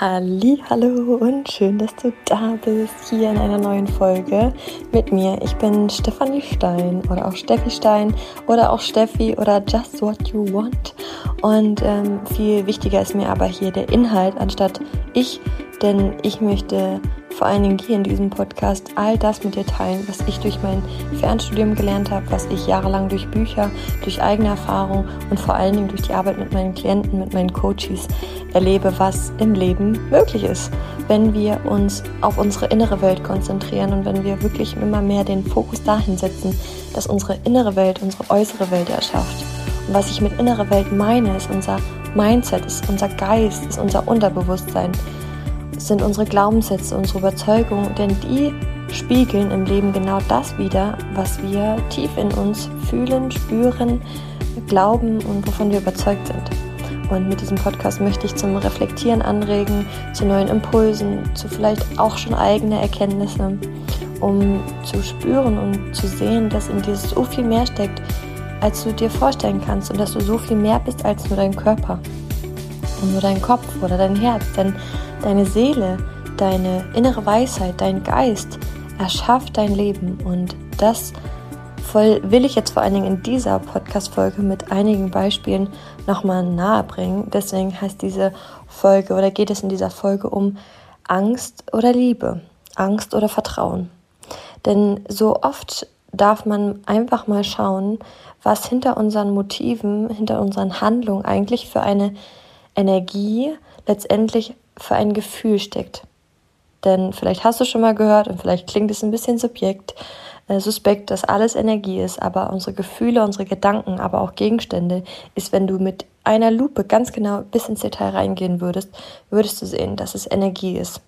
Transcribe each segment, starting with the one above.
Hallo und schön, dass du da bist hier in einer neuen Folge mit mir. Ich bin Stefanie Stein oder auch Steffi Stein oder auch Steffi oder Just What You Want. Und ähm, viel wichtiger ist mir aber hier der Inhalt anstatt ich, denn ich möchte vor allen Dingen hier in diesem Podcast all das mit dir teilen, was ich durch mein Fernstudium gelernt habe, was ich jahrelang durch Bücher, durch eigene Erfahrung und vor allen Dingen durch die Arbeit mit meinen Klienten, mit meinen Coaches erlebe, was im Leben möglich ist, wenn wir uns auf unsere innere Welt konzentrieren und wenn wir wirklich immer mehr den Fokus dahin setzen, dass unsere innere Welt unsere äußere Welt erschafft. Und was ich mit innere Welt meine, ist unser Mindset, ist unser Geist, ist unser Unterbewusstsein sind unsere Glaubenssätze, unsere Überzeugungen, denn die spiegeln im Leben genau das wider, was wir tief in uns fühlen, spüren, glauben und wovon wir überzeugt sind. Und mit diesem Podcast möchte ich zum Reflektieren anregen, zu neuen Impulsen, zu vielleicht auch schon eigene Erkenntnisse, um zu spüren und zu sehen, dass in dir so viel mehr steckt, als du dir vorstellen kannst und dass du so viel mehr bist als nur dein Körper und nur dein Kopf oder dein Herz. Denn Deine Seele, deine innere Weisheit, dein Geist erschafft dein Leben und das voll will ich jetzt vor allen Dingen in dieser Podcast-Folge mit einigen Beispielen nochmal nahe bringen. Deswegen heißt diese Folge oder geht es in dieser Folge um Angst oder Liebe, Angst oder Vertrauen. Denn so oft darf man einfach mal schauen, was hinter unseren Motiven, hinter unseren Handlungen eigentlich für eine Energie letztendlich für ein Gefühl steckt. Denn vielleicht hast du schon mal gehört und vielleicht klingt es ein bisschen subjekt, äh, suspekt, dass alles Energie ist, aber unsere Gefühle, unsere Gedanken, aber auch Gegenstände ist, wenn du mit einer Lupe ganz genau bis ins Detail reingehen würdest, würdest du sehen, dass es Energie ist.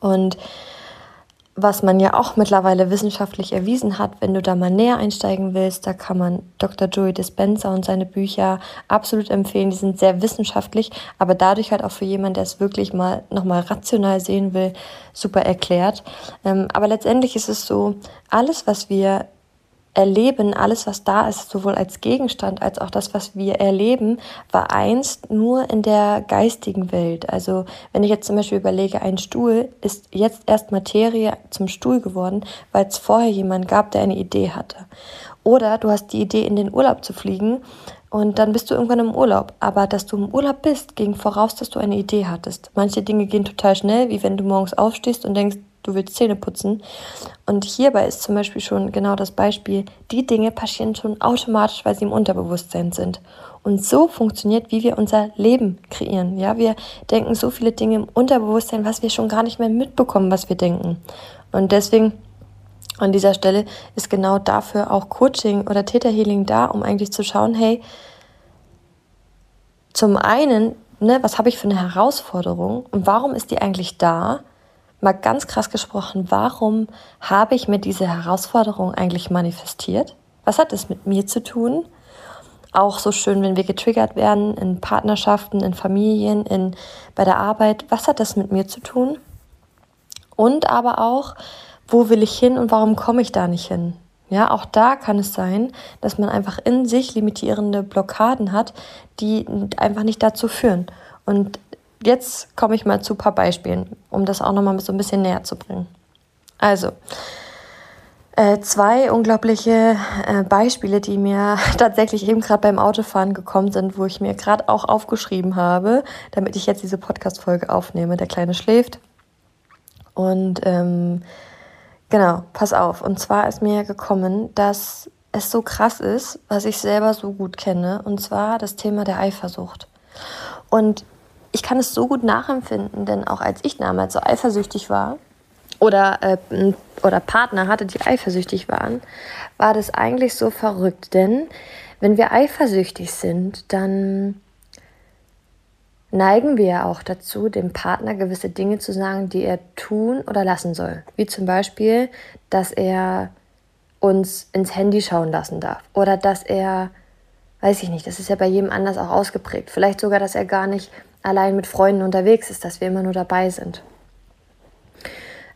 Und was man ja auch mittlerweile wissenschaftlich erwiesen hat, wenn du da mal näher einsteigen willst, da kann man Dr. Joey Dispenza und seine Bücher absolut empfehlen. Die sind sehr wissenschaftlich, aber dadurch halt auch für jemanden, der es wirklich mal nochmal rational sehen will, super erklärt. Ähm, aber letztendlich ist es so, alles, was wir Erleben, alles was da ist, sowohl als Gegenstand als auch das, was wir erleben, war einst nur in der geistigen Welt. Also wenn ich jetzt zum Beispiel überlege, ein Stuhl ist jetzt erst Materie zum Stuhl geworden, weil es vorher jemand gab, der eine Idee hatte. Oder du hast die Idee, in den Urlaub zu fliegen und dann bist du irgendwann im Urlaub. Aber dass du im Urlaub bist, ging voraus, dass du eine Idee hattest. Manche Dinge gehen total schnell, wie wenn du morgens aufstehst und denkst, du willst Zähne putzen. Und hierbei ist zum Beispiel schon genau das Beispiel, die Dinge passieren schon automatisch, weil sie im Unterbewusstsein sind. Und so funktioniert, wie wir unser Leben kreieren. Ja, wir denken so viele Dinge im Unterbewusstsein, was wir schon gar nicht mehr mitbekommen, was wir denken. Und deswegen an dieser Stelle ist genau dafür auch Coaching oder Täterhealing da, um eigentlich zu schauen, hey, zum einen, ne, was habe ich für eine Herausforderung und warum ist die eigentlich da? Mal ganz krass gesprochen, warum habe ich mir diese Herausforderung eigentlich manifestiert? Was hat es mit mir zu tun? Auch so schön, wenn wir getriggert werden in Partnerschaften, in Familien, in, bei der Arbeit. Was hat das mit mir zu tun? Und aber auch, wo will ich hin und warum komme ich da nicht hin? Ja, auch da kann es sein, dass man einfach in sich limitierende Blockaden hat, die einfach nicht dazu führen. Und jetzt komme ich mal zu ein paar Beispielen, um das auch nochmal so ein bisschen näher zu bringen. Also, äh, zwei unglaubliche äh, Beispiele, die mir tatsächlich eben gerade beim Autofahren gekommen sind, wo ich mir gerade auch aufgeschrieben habe, damit ich jetzt diese Podcast-Folge aufnehme. Der Kleine schläft. Und ähm, genau, pass auf. Und zwar ist mir gekommen, dass es so krass ist, was ich selber so gut kenne, und zwar das Thema der Eifersucht. Und ich kann es so gut nachempfinden, denn auch als ich damals so eifersüchtig war oder, äh, oder Partner hatte, die eifersüchtig waren, war das eigentlich so verrückt. Denn wenn wir eifersüchtig sind, dann neigen wir ja auch dazu, dem Partner gewisse Dinge zu sagen, die er tun oder lassen soll. Wie zum Beispiel, dass er uns ins Handy schauen lassen darf oder dass er, weiß ich nicht, das ist ja bei jedem anders auch ausgeprägt. Vielleicht sogar, dass er gar nicht allein mit Freunden unterwegs ist, dass wir immer nur dabei sind.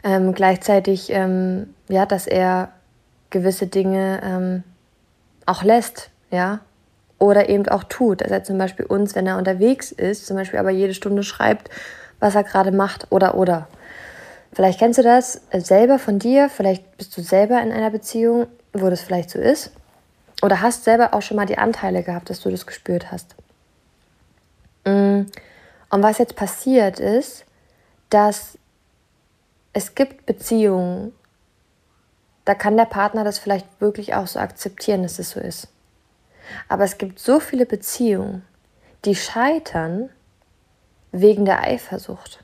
Ähm, gleichzeitig, ähm, ja, dass er gewisse Dinge ähm, auch lässt, ja, oder eben auch tut. Dass er zum Beispiel uns, wenn er unterwegs ist, zum Beispiel aber jede Stunde schreibt, was er gerade macht oder oder. Vielleicht kennst du das selber von dir, vielleicht bist du selber in einer Beziehung, wo das vielleicht so ist. Oder hast selber auch schon mal die Anteile gehabt, dass du das gespürt hast. Mm. Und was jetzt passiert ist, dass es gibt Beziehungen, da kann der Partner das vielleicht wirklich auch so akzeptieren, dass es so ist. Aber es gibt so viele Beziehungen, die scheitern wegen der Eifersucht.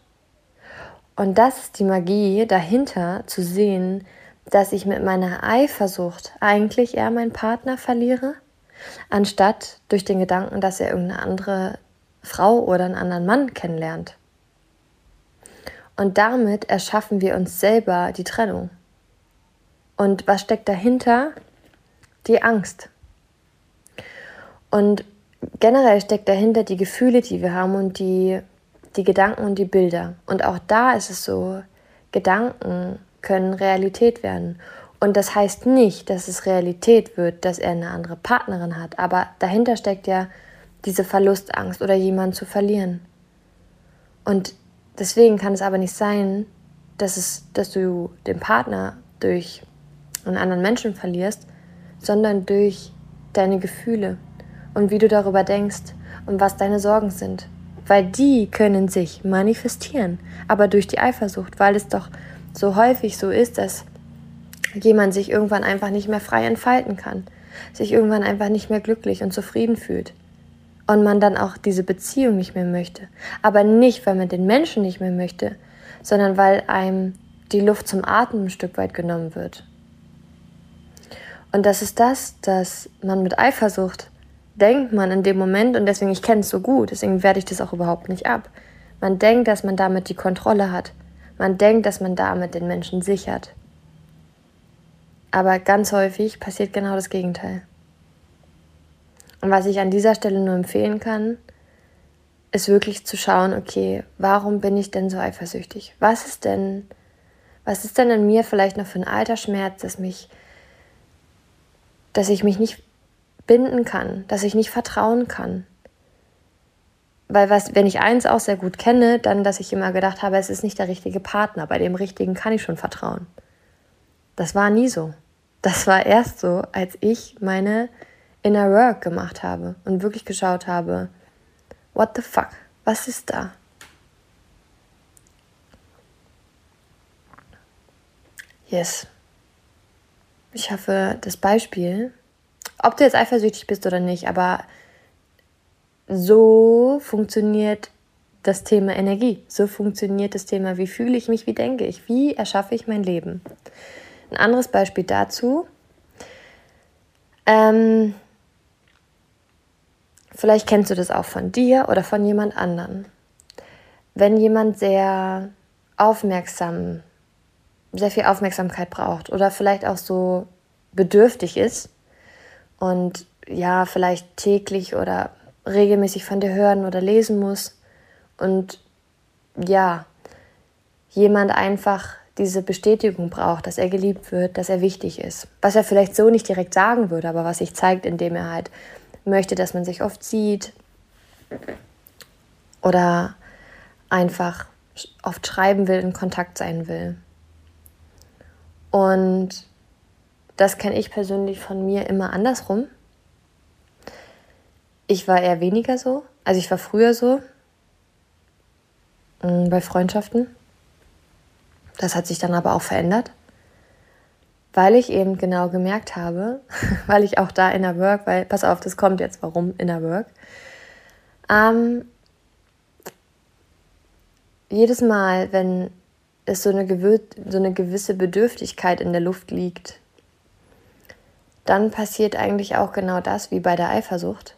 Und das ist die Magie dahinter zu sehen, dass ich mit meiner Eifersucht eigentlich eher meinen Partner verliere, anstatt durch den Gedanken, dass er irgendeine andere Frau oder einen anderen Mann kennenlernt. Und damit erschaffen wir uns selber die Trennung. Und was steckt dahinter? Die Angst. Und generell steckt dahinter die Gefühle, die wir haben und die, die Gedanken und die Bilder. Und auch da ist es so, Gedanken können Realität werden. Und das heißt nicht, dass es Realität wird, dass er eine andere Partnerin hat. Aber dahinter steckt ja diese Verlustangst oder jemanden zu verlieren. Und deswegen kann es aber nicht sein, dass, es, dass du den Partner durch einen anderen Menschen verlierst, sondern durch deine Gefühle und wie du darüber denkst und was deine Sorgen sind. Weil die können sich manifestieren, aber durch die Eifersucht, weil es doch so häufig so ist, dass jemand sich irgendwann einfach nicht mehr frei entfalten kann, sich irgendwann einfach nicht mehr glücklich und zufrieden fühlt und man dann auch diese Beziehung nicht mehr möchte. Aber nicht, weil man den Menschen nicht mehr möchte, sondern weil einem die Luft zum Atmen ein Stück weit genommen wird. Und das ist das, dass man mit Eifersucht denkt man in dem Moment, und deswegen, ich kenne es so gut, deswegen werde ich das auch überhaupt nicht ab. Man denkt, dass man damit die Kontrolle hat. Man denkt, dass man damit den Menschen sichert. Aber ganz häufig passiert genau das Gegenteil. Und was ich an dieser Stelle nur empfehlen kann, ist wirklich zu schauen, okay, warum bin ich denn so eifersüchtig? Was ist denn, was ist denn in mir vielleicht noch für ein alter Schmerz, dass mich, dass ich mich nicht binden kann, dass ich nicht vertrauen kann? Weil was, wenn ich eins auch sehr gut kenne, dann, dass ich immer gedacht habe, es ist nicht der richtige Partner, bei dem richtigen kann ich schon vertrauen. Das war nie so. Das war erst so, als ich meine Inner Work gemacht habe und wirklich geschaut habe, what the fuck, was ist da? Yes. Ich hoffe, das Beispiel, ob du jetzt eifersüchtig bist oder nicht, aber so funktioniert das Thema Energie. So funktioniert das Thema, wie fühle ich mich, wie denke ich, wie erschaffe ich mein Leben. Ein anderes Beispiel dazu. Ähm, vielleicht kennst du das auch von dir oder von jemand anderen. Wenn jemand sehr aufmerksam, sehr viel Aufmerksamkeit braucht oder vielleicht auch so bedürftig ist und ja, vielleicht täglich oder regelmäßig von dir hören oder lesen muss und ja, jemand einfach diese Bestätigung braucht, dass er geliebt wird, dass er wichtig ist. Was er vielleicht so nicht direkt sagen würde, aber was sich zeigt, indem er halt möchte, dass man sich oft sieht oder einfach oft schreiben will, in Kontakt sein will. Und das kenne ich persönlich von mir immer andersrum. Ich war eher weniger so. Also ich war früher so mm, bei Freundschaften. Das hat sich dann aber auch verändert, weil ich eben genau gemerkt habe, weil ich auch da Inner Work, weil, pass auf, das kommt jetzt, warum Inner Work. Ähm, jedes Mal, wenn es so eine, so eine gewisse Bedürftigkeit in der Luft liegt, dann passiert eigentlich auch genau das wie bei der Eifersucht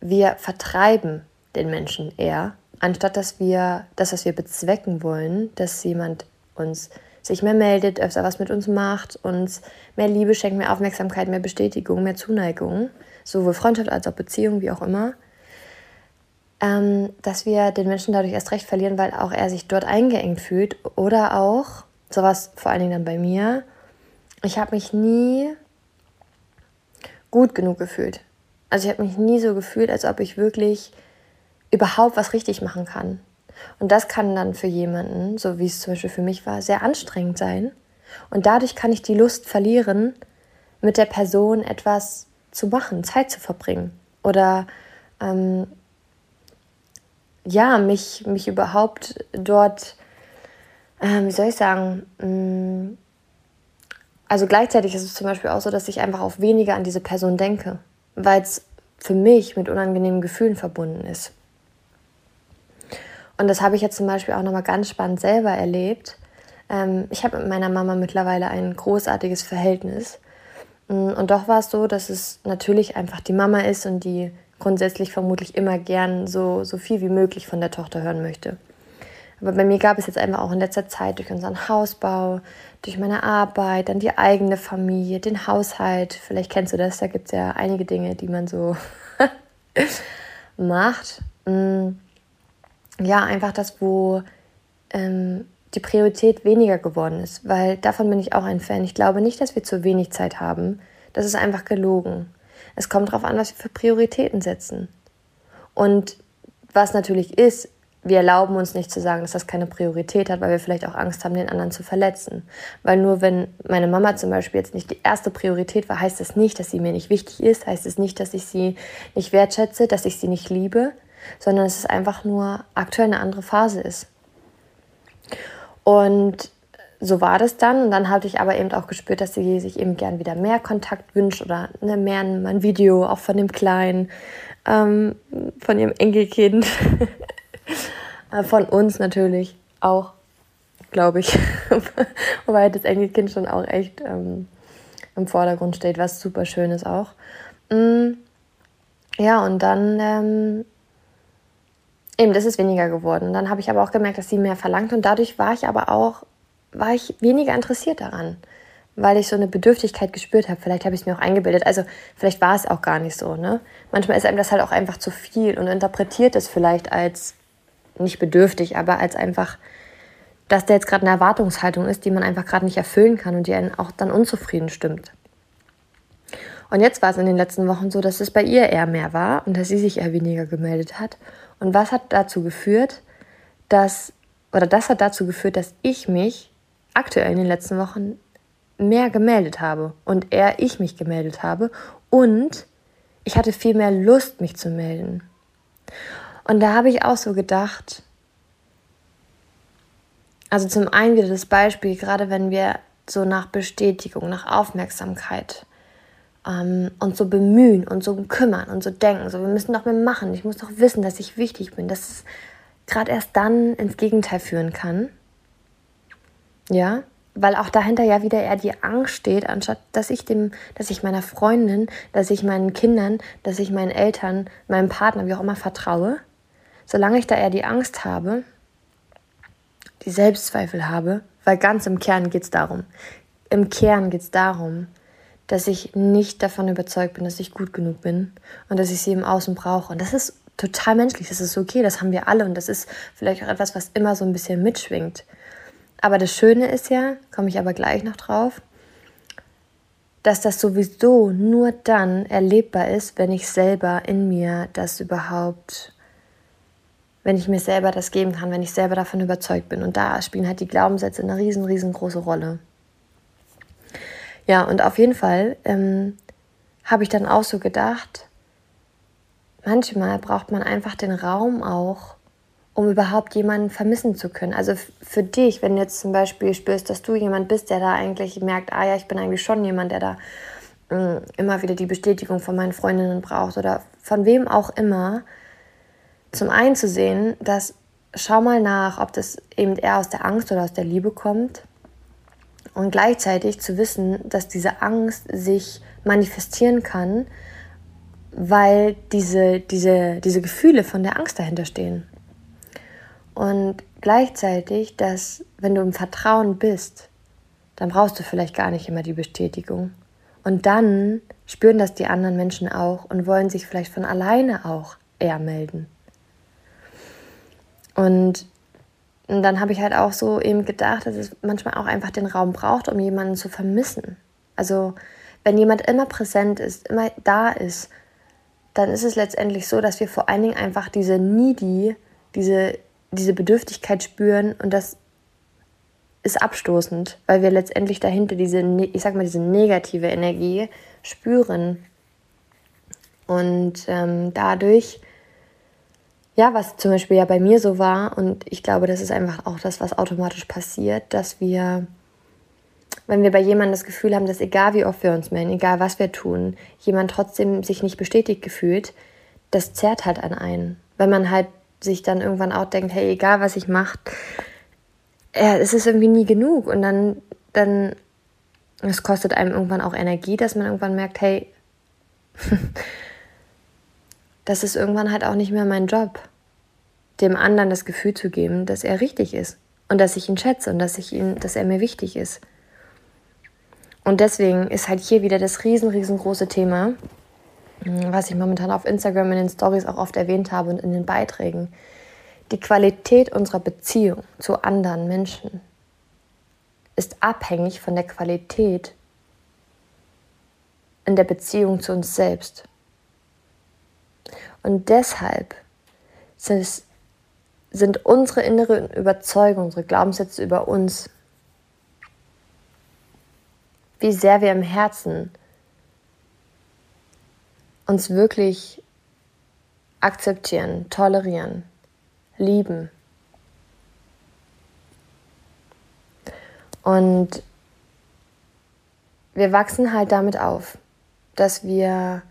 wir vertreiben den Menschen eher, anstatt dass wir das, was wir bezwecken wollen, dass jemand uns sich mehr meldet, öfter was mit uns macht, uns mehr Liebe schenkt, mehr Aufmerksamkeit, mehr Bestätigung, mehr Zuneigung, sowohl Freundschaft als auch Beziehung, wie auch immer, ähm, dass wir den Menschen dadurch erst recht verlieren, weil auch er sich dort eingeengt fühlt oder auch, sowas vor allen Dingen dann bei mir, ich habe mich nie gut genug gefühlt. Also ich habe mich nie so gefühlt, als ob ich wirklich überhaupt was richtig machen kann. Und das kann dann für jemanden, so wie es zum Beispiel für mich war, sehr anstrengend sein. Und dadurch kann ich die Lust verlieren, mit der Person etwas zu machen, Zeit zu verbringen. Oder ähm, ja, mich, mich überhaupt dort, äh, wie soll ich sagen, mm, also gleichzeitig ist es zum Beispiel auch so, dass ich einfach auf weniger an diese Person denke, weil es für mich mit unangenehmen Gefühlen verbunden ist. Und das habe ich jetzt zum Beispiel auch nochmal ganz spannend selber erlebt. Ähm, ich habe mit meiner Mama mittlerweile ein großartiges Verhältnis. Mm, und doch war es so, dass es natürlich einfach die Mama ist und die grundsätzlich vermutlich immer gern so, so viel wie möglich von der Tochter hören möchte. Aber bei mir gab es jetzt einfach auch in letzter Zeit durch unseren Hausbau, durch meine Arbeit, dann die eigene Familie, den Haushalt. Vielleicht kennst du das, da gibt es ja einige Dinge, die man so macht. Ja, einfach das, wo ähm, die Priorität weniger geworden ist, weil davon bin ich auch ein Fan. Ich glaube nicht, dass wir zu wenig Zeit haben. Das ist einfach gelogen. Es kommt darauf an, was wir für Prioritäten setzen. Und was natürlich ist, wir erlauben uns nicht zu sagen, dass das keine Priorität hat, weil wir vielleicht auch Angst haben, den anderen zu verletzen. Weil nur wenn meine Mama zum Beispiel jetzt nicht die erste Priorität war, heißt das nicht, dass sie mir nicht wichtig ist, heißt es nicht, dass ich sie nicht wertschätze, dass ich sie nicht liebe, sondern es einfach nur aktuell eine andere Phase ist. Und so war das dann. Und dann hatte ich aber eben auch gespürt, dass sie sich eben gern wieder mehr Kontakt wünscht oder ne, mehr ein Video, auch von dem Kleinen, ähm, von ihrem Enkelkind, äh, von uns natürlich auch, glaube ich. Wobei das Enkelkind schon auch echt ähm, im Vordergrund steht, was super schön ist auch. Mm, ja, und dann ähm, eben, das ist weniger geworden. Dann habe ich aber auch gemerkt, dass sie mehr verlangt und dadurch war ich aber auch war ich weniger interessiert daran, weil ich so eine Bedürftigkeit gespürt habe. Vielleicht habe ich es mir auch eingebildet. Also vielleicht war es auch gar nicht so. Ne? Manchmal ist einem das halt auch einfach zu viel und interpretiert es vielleicht als nicht bedürftig, aber als einfach, dass da jetzt gerade eine Erwartungshaltung ist, die man einfach gerade nicht erfüllen kann und die einen auch dann unzufrieden stimmt. Und jetzt war es in den letzten Wochen so, dass es bei ihr eher mehr war und dass sie sich eher weniger gemeldet hat. Und was hat dazu geführt, dass, oder das hat dazu geführt, dass ich mich aktuell in den letzten Wochen mehr gemeldet habe und eher ich mich gemeldet habe und ich hatte viel mehr Lust, mich zu melden. Und da habe ich auch so gedacht, also zum einen wieder das Beispiel, gerade wenn wir so nach Bestätigung, nach Aufmerksamkeit ähm, uns so bemühen und so kümmern und so denken, so wir müssen doch mehr machen, ich muss doch wissen, dass ich wichtig bin, dass es gerade erst dann ins Gegenteil führen kann. Ja, weil auch dahinter ja wieder eher die Angst steht, anstatt dass ich dem, dass ich meiner Freundin, dass ich meinen Kindern, dass ich meinen Eltern, meinem Partner, wie auch immer vertraue, solange ich da eher die Angst habe, die Selbstzweifel habe, weil ganz im Kern geht es darum. Im Kern geht es darum, dass ich nicht davon überzeugt bin, dass ich gut genug bin und dass ich sie im Außen brauche. Und das ist total menschlich, das ist okay, das haben wir alle und das ist vielleicht auch etwas, was immer so ein bisschen mitschwingt. Aber das Schöne ist ja, komme ich aber gleich noch drauf, dass das sowieso nur dann erlebbar ist, wenn ich selber in mir das überhaupt, wenn ich mir selber das geben kann, wenn ich selber davon überzeugt bin. Und da spielen halt die Glaubenssätze eine riesen, riesengroße Rolle. Ja, und auf jeden Fall ähm, habe ich dann auch so gedacht, manchmal braucht man einfach den Raum auch, um überhaupt jemanden vermissen zu können. Also für dich, wenn du jetzt zum Beispiel spürst, dass du jemand bist, der da eigentlich merkt, ah ja, ich bin eigentlich schon jemand, der da mm, immer wieder die Bestätigung von meinen Freundinnen braucht oder von wem auch immer, zum einen zu sehen, dass schau mal nach, ob das eben eher aus der Angst oder aus der Liebe kommt. Und gleichzeitig zu wissen, dass diese Angst sich manifestieren kann, weil diese, diese, diese Gefühle von der Angst dahinter stehen. Und gleichzeitig, dass wenn du im Vertrauen bist, dann brauchst du vielleicht gar nicht immer die Bestätigung. Und dann spüren das die anderen Menschen auch und wollen sich vielleicht von alleine auch eher melden. Und, und dann habe ich halt auch so eben gedacht, dass es manchmal auch einfach den Raum braucht, um jemanden zu vermissen. Also wenn jemand immer präsent ist, immer da ist, dann ist es letztendlich so, dass wir vor allen Dingen einfach diese needy, diese diese Bedürftigkeit spüren und das ist abstoßend, weil wir letztendlich dahinter diese, ne, ich sag mal, diese negative Energie spüren. Und ähm, dadurch, ja, was zum Beispiel ja bei mir so war, und ich glaube, das ist einfach auch das, was automatisch passiert, dass wir, wenn wir bei jemandem das Gefühl haben, dass egal wie oft wir uns melden, egal was wir tun, jemand trotzdem sich nicht bestätigt gefühlt, das zerrt halt an einen. Wenn man halt sich dann irgendwann auch denkt, hey, egal was ich mache, ja, es ist irgendwie nie genug. Und dann, dann, es kostet einem irgendwann auch Energie, dass man irgendwann merkt, hey, das ist irgendwann halt auch nicht mehr mein Job, dem anderen das Gefühl zu geben, dass er richtig ist und dass ich ihn schätze und dass ich ihn, dass er mir wichtig ist. Und deswegen ist halt hier wieder das riesen, riesengroße Thema, was ich momentan auf Instagram in den Stories auch oft erwähnt habe und in den Beiträgen. Die Qualität unserer Beziehung zu anderen Menschen ist abhängig von der Qualität in der Beziehung zu uns selbst. Und deshalb sind, sind unsere inneren Überzeugungen, unsere Glaubenssätze über uns, wie sehr wir im Herzen uns wirklich akzeptieren, tolerieren, lieben. Und wir wachsen halt damit auf, dass wir,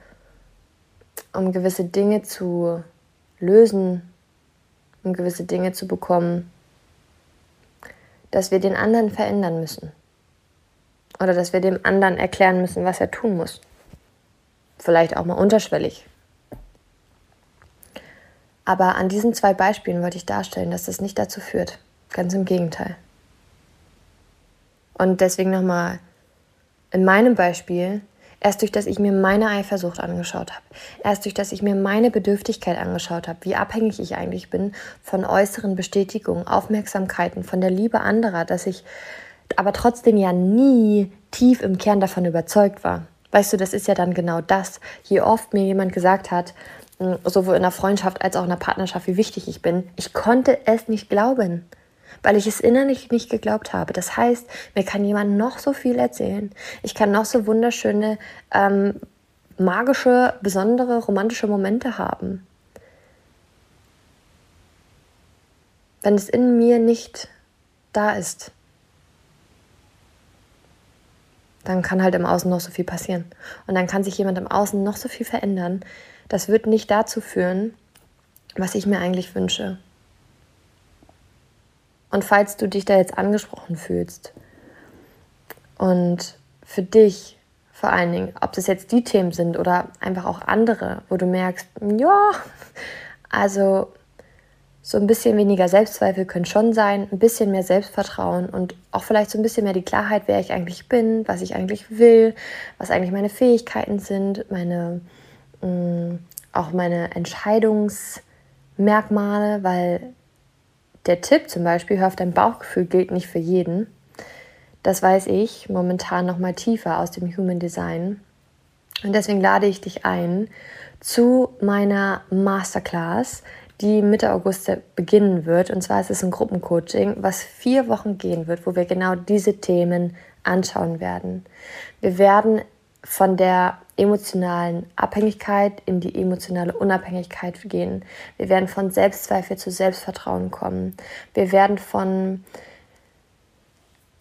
um gewisse Dinge zu lösen, um gewisse Dinge zu bekommen, dass wir den anderen verändern müssen. Oder dass wir dem anderen erklären müssen, was er tun muss. Vielleicht auch mal unterschwellig. Aber an diesen zwei Beispielen wollte ich darstellen, dass das nicht dazu führt. Ganz im Gegenteil. Und deswegen nochmal in meinem Beispiel, erst durch das ich mir meine Eifersucht angeschaut habe, erst durch das ich mir meine Bedürftigkeit angeschaut habe, wie abhängig ich eigentlich bin von äußeren Bestätigungen, Aufmerksamkeiten, von der Liebe anderer, dass ich aber trotzdem ja nie tief im Kern davon überzeugt war. Weißt du, das ist ja dann genau das. Je oft mir jemand gesagt hat, sowohl in der Freundschaft als auch in der Partnerschaft, wie wichtig ich bin. Ich konnte es nicht glauben, weil ich es innerlich nicht geglaubt habe. Das heißt, mir kann jemand noch so viel erzählen. Ich kann noch so wunderschöne, ähm, magische, besondere, romantische Momente haben. Wenn es in mir nicht da ist, dann kann halt im Außen noch so viel passieren. Und dann kann sich jemand im Außen noch so viel verändern, das wird nicht dazu führen, was ich mir eigentlich wünsche. Und falls du dich da jetzt angesprochen fühlst und für dich vor allen Dingen, ob das jetzt die Themen sind oder einfach auch andere, wo du merkst, ja, also so ein bisschen weniger Selbstzweifel können schon sein, ein bisschen mehr Selbstvertrauen und auch vielleicht so ein bisschen mehr die Klarheit, wer ich eigentlich bin, was ich eigentlich will, was eigentlich meine Fähigkeiten sind, meine Mm, auch meine Entscheidungsmerkmale, weil der Tipp zum Beispiel, hör auf dein Bauchgefühl, gilt nicht für jeden. Das weiß ich momentan noch mal tiefer aus dem Human Design. Und deswegen lade ich dich ein zu meiner Masterclass, die Mitte August beginnen wird. Und zwar ist es ein Gruppencoaching, was vier Wochen gehen wird, wo wir genau diese Themen anschauen werden. Wir werden von der emotionalen Abhängigkeit in die emotionale Unabhängigkeit gehen. Wir werden von Selbstzweifel zu Selbstvertrauen kommen. Wir werden von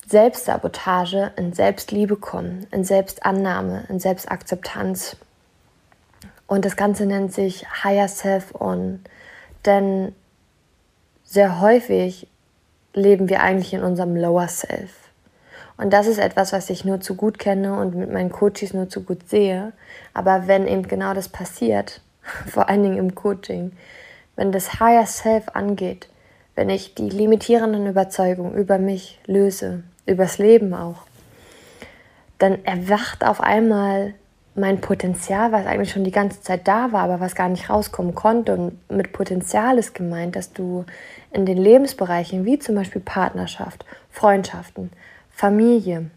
Selbstsabotage in Selbstliebe kommen, in Selbstannahme, in Selbstakzeptanz. Und das Ganze nennt sich Higher Self On. Denn sehr häufig leben wir eigentlich in unserem Lower Self. Und das ist etwas, was ich nur zu gut kenne und mit meinen Coaches nur zu gut sehe. Aber wenn eben genau das passiert, vor allen Dingen im Coaching, wenn das Higher Self angeht, wenn ich die limitierenden Überzeugungen über mich löse, übers Leben auch, dann erwacht auf einmal mein Potenzial, was eigentlich schon die ganze Zeit da war, aber was gar nicht rauskommen konnte. Und mit Potenzial ist gemeint, dass du in den Lebensbereichen wie zum Beispiel Partnerschaft, Freundschaften, Familie,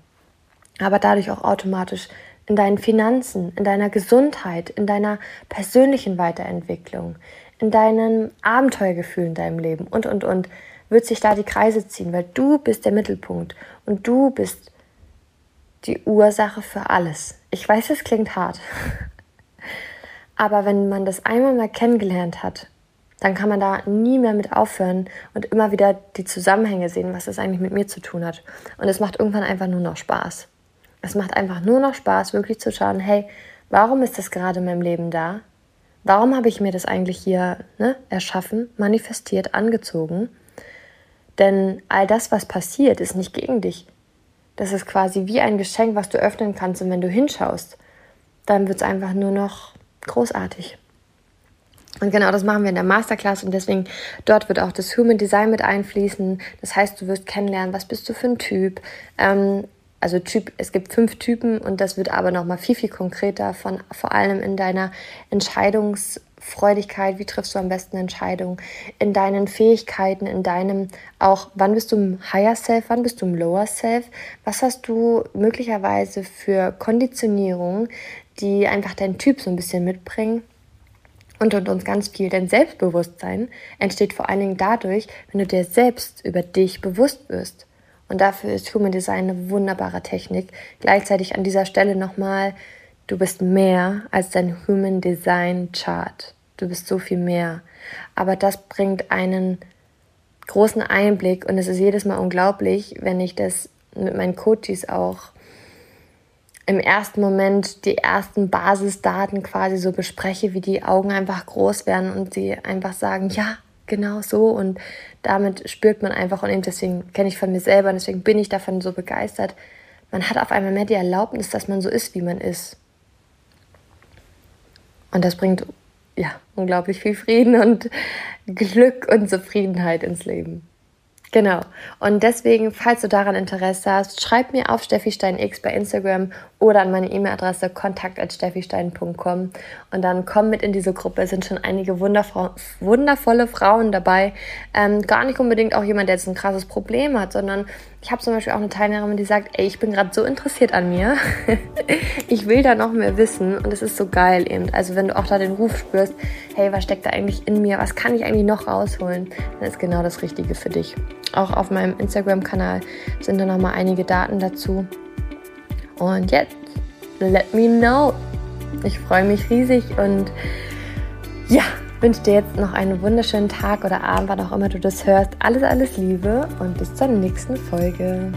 aber dadurch auch automatisch in deinen Finanzen, in deiner Gesundheit, in deiner persönlichen Weiterentwicklung, in deinem Abenteuergefühl in deinem Leben und, und, und, wird sich da die Kreise ziehen, weil du bist der Mittelpunkt und du bist die Ursache für alles. Ich weiß, es klingt hart, aber wenn man das einmal mal kennengelernt hat, dann kann man da nie mehr mit aufhören und immer wieder die Zusammenhänge sehen, was das eigentlich mit mir zu tun hat. Und es macht irgendwann einfach nur noch Spaß. Es macht einfach nur noch Spaß, wirklich zu schauen, hey, warum ist das gerade in meinem Leben da? Warum habe ich mir das eigentlich hier ne, erschaffen, manifestiert, angezogen? Denn all das, was passiert, ist nicht gegen dich. Das ist quasi wie ein Geschenk, was du öffnen kannst. Und wenn du hinschaust, dann wird es einfach nur noch großartig. Und genau das machen wir in der Masterclass und deswegen dort wird auch das Human Design mit einfließen. Das heißt, du wirst kennenlernen, was bist du für ein Typ. Ähm, also Typ, es gibt fünf Typen und das wird aber nochmal viel, viel konkreter von vor allem in deiner Entscheidungsfreudigkeit, wie triffst du am besten Entscheidungen, in deinen Fähigkeiten, in deinem auch, wann bist du im Higher Self, wann bist du im Lower Self, was hast du möglicherweise für Konditionierung, die einfach deinen Typ so ein bisschen mitbringen und, und uns ganz viel. Denn Selbstbewusstsein entsteht vor allen Dingen dadurch, wenn du dir selbst über dich bewusst wirst. Und dafür ist Human Design eine wunderbare Technik. Gleichzeitig an dieser Stelle nochmal, du bist mehr als dein Human Design Chart. Du bist so viel mehr. Aber das bringt einen großen Einblick und es ist jedes Mal unglaublich, wenn ich das mit meinen Coaches auch im ersten Moment die ersten Basisdaten quasi so bespreche, wie die Augen einfach groß werden und sie einfach sagen, ja, genau so und damit spürt man einfach und eben deswegen kenne ich von mir selber und deswegen bin ich davon so begeistert. Man hat auf einmal mehr die Erlaubnis, dass man so ist, wie man ist. Und das bringt ja unglaublich viel Frieden und Glück und Zufriedenheit ins Leben. Genau. Und deswegen, falls du daran Interesse hast, schreib mir auf Steffi Stein X bei Instagram oder an meine E-Mail-Adresse kontakt.steffistein.com und dann komm mit in diese Gruppe. Es sind schon einige wundervolle Frauen dabei. Ähm, gar nicht unbedingt auch jemand, der jetzt ein krasses Problem hat, sondern ich habe zum Beispiel auch eine Teilnehmerin, die sagt, ey, ich bin gerade so interessiert an mir. ich will da noch mehr wissen und es ist so geil eben. Also wenn du auch da den Ruf spürst, hey, was steckt da eigentlich in mir? Was kann ich eigentlich noch rausholen? Dann ist genau das Richtige für dich. Auch auf meinem Instagram-Kanal sind da nochmal einige Daten dazu. Und jetzt, let me know. Ich freue mich riesig und ja, wünsche dir jetzt noch einen wunderschönen Tag oder Abend, wann auch immer du das hörst. Alles, alles Liebe und bis zur nächsten Folge.